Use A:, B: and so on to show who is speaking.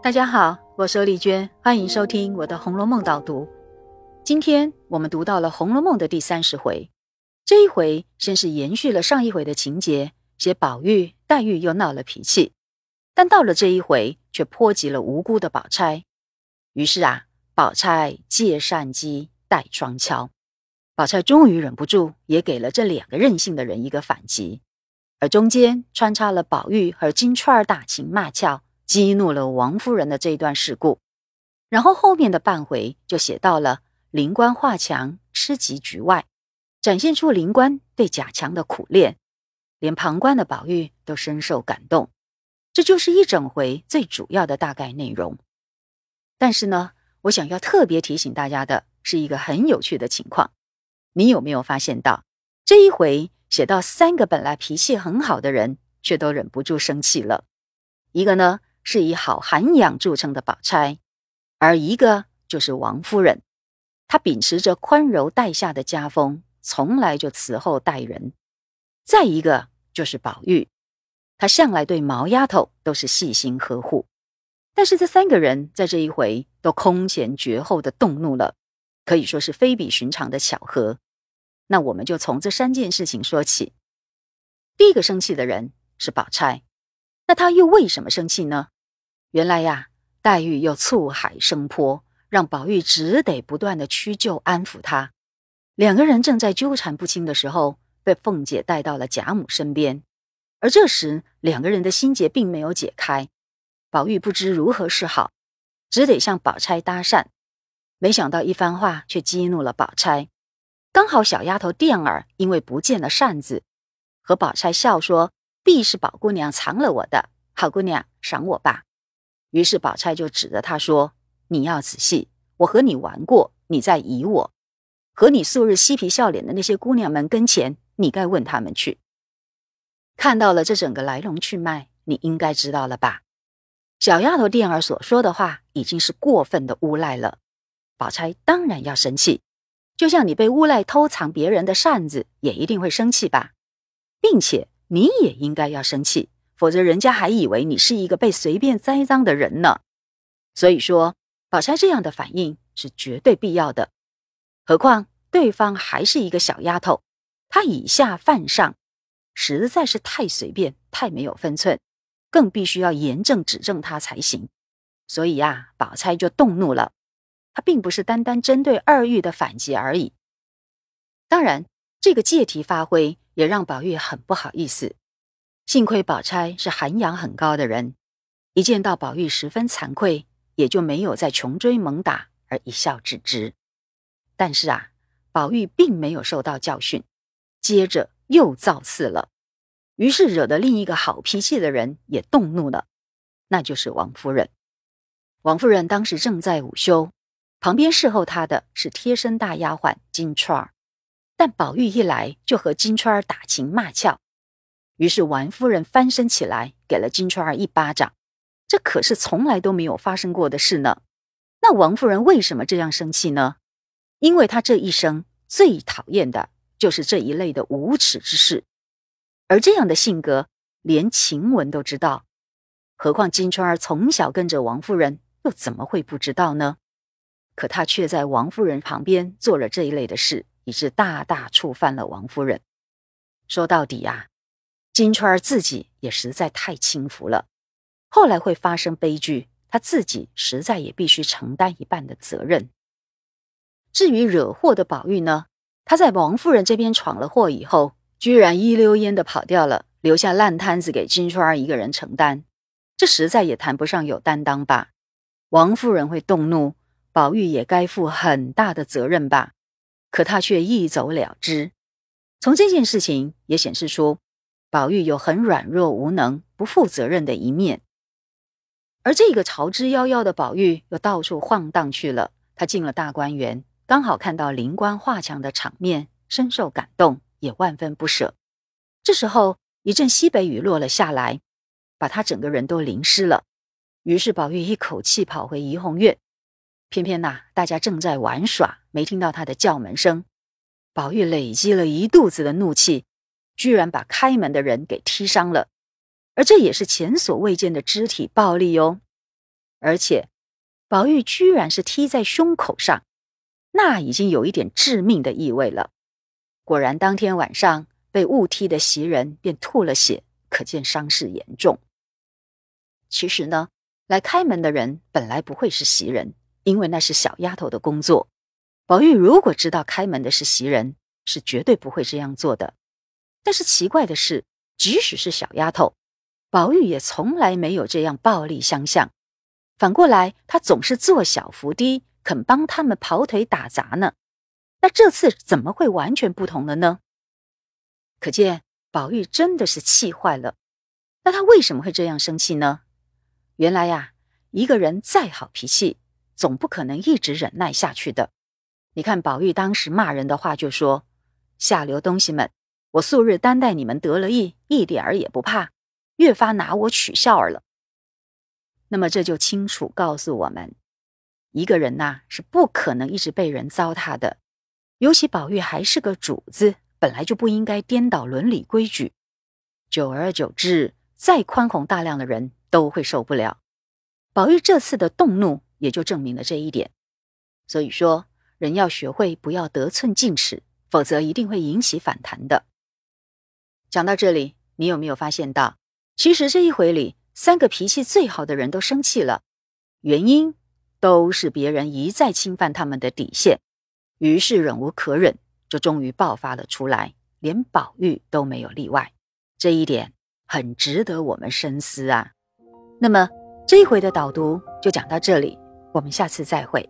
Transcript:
A: 大家好，我是丽娟，欢迎收听我的《红楼梦》导读。今天我们读到了《红楼梦》的第三十回，这一回先是延续了上一回的情节，写宝玉、黛玉又闹了脾气，但到了这一回却波及了无辜的宝钗。于是啊，宝钗借扇机带双敲，宝钗终于忍不住，也给了这两个任性的人一个反击，而中间穿插了宝玉和金钏儿打情骂俏。激怒了王夫人的这一段事故，然后后面的半回就写到了灵官画墙吃及局外，展现出灵官对贾强的苦练，连旁观的宝玉都深受感动。这就是一整回最主要的大概内容。但是呢，我想要特别提醒大家的是一个很有趣的情况，你有没有发现到这一回写到三个本来脾气很好的人，却都忍不住生气了？一个呢？是以好涵养著称的宝钗，而一个就是王夫人，她秉持着宽柔待下的家风，从来就慈厚待人；再一个就是宝玉，他向来对毛丫头都是细心呵护。但是这三个人在这一回都空前绝后的动怒了，可以说是非比寻常的巧合。那我们就从这三件事情说起。第一个生气的人是宝钗，那她又为什么生气呢？原来呀，黛玉又醋海生波，让宝玉只得不断的屈就安抚她。两个人正在纠缠不清的时候，被凤姐带到了贾母身边。而这时，两个人的心结并没有解开，宝玉不知如何是好，只得向宝钗搭讪。没想到一番话却激怒了宝钗。刚好小丫头垫儿因为不见了扇子，和宝钗笑说：“必是宝姑娘藏了我的，好姑娘赏我吧。”于是宝钗就指着他说：“你要仔细，我和你玩过，你在疑我。和你素日嬉皮笑脸的那些姑娘们跟前，你该问他们去。看到了这整个来龙去脉，你应该知道了吧？小丫头店儿所说的话已经是过分的诬赖了。宝钗当然要生气，就像你被诬赖偷藏别人的扇子，也一定会生气吧？并且你也应该要生气。”否则，人家还以为你是一个被随便栽赃的人呢。所以说，宝钗这样的反应是绝对必要的。何况对方还是一个小丫头，她以下犯上，实在是太随便、太没有分寸，更必须要严正指正她才行。所以呀，宝钗就动怒了。她并不是单单针对二玉的反击而已。当然，这个借题发挥也让宝玉很不好意思。幸亏宝钗是涵养很高的人，一见到宝玉十分惭愧，也就没有再穷追猛打，而一笑置之。但是啊，宝玉并没有受到教训，接着又造次了，于是惹得另一个好脾气的人也动怒了，那就是王夫人。王夫人当时正在午休，旁边侍候她的是贴身大丫鬟金钏儿，但宝玉一来就和金钏儿打情骂俏。于是王夫人翻身起来，给了金钏儿一巴掌。这可是从来都没有发生过的事呢。那王夫人为什么这样生气呢？因为她这一生最讨厌的就是这一类的无耻之事。而这样的性格，连晴雯都知道，何况金钏儿从小跟着王夫人，又怎么会不知道呢？可她却在王夫人旁边做了这一类的事，以致大大触犯了王夫人。说到底呀。金钏儿自己也实在太轻浮了，后来会发生悲剧，她自己实在也必须承担一半的责任。至于惹祸的宝玉呢，他在王夫人这边闯了祸以后，居然一溜烟的跑掉了，留下烂摊子给金钏儿一个人承担，这实在也谈不上有担当吧。王夫人会动怒，宝玉也该负很大的责任吧，可他却一走了之。从这件事情也显示出。宝玉有很软弱无能、不负责任的一面，而这个逃之夭夭的宝玉又到处晃荡去了。他进了大观园，刚好看到灵官画墙的场面，深受感动，也万分不舍。这时候，一阵西北雨落了下来，把他整个人都淋湿了。于是，宝玉一口气跑回怡红院，偏偏呐，大家正在玩耍，没听到他的叫门声。宝玉累积了一肚子的怒气。居然把开门的人给踢伤了，而这也是前所未见的肢体暴力哦。而且宝玉居然是踢在胸口上，那已经有一点致命的意味了。果然，当天晚上被误踢的袭人便吐了血，可见伤势严重。其实呢，来开门的人本来不会是袭人，因为那是小丫头的工作。宝玉如果知道开门的是袭人，是绝对不会这样做的。但是奇怪的是，即使是小丫头，宝玉也从来没有这样暴力相向。反过来，他总是做小伏低，肯帮他们跑腿打杂呢。那这次怎么会完全不同了呢？可见宝玉真的是气坏了。那他为什么会这样生气呢？原来呀，一个人再好脾气，总不可能一直忍耐下去的。你看宝玉当时骂人的话，就说：“下流东西们，我素日担待你们得了意，一点儿也不怕，越发拿我取笑儿了。”那么这就清楚告诉我们，一个人呐是不可能一直被人糟蹋的。尤其宝玉还是个主子，本来就不应该颠倒伦理规矩。久而久之，再宽宏大量的人都会受不了。宝玉这次的动怒，也就证明了这一点。所以说，人要学会不要得寸进尺，否则一定会引起反弹的。讲到这里，你有没有发现到，其实这一回里，三个脾气最好的人都生气了，原因都是别人一再侵犯他们的底线。于是忍无可忍，就终于爆发了出来，连宝玉都没有例外。这一点很值得我们深思啊。那么这一回的导读就讲到这里，我们下次再会。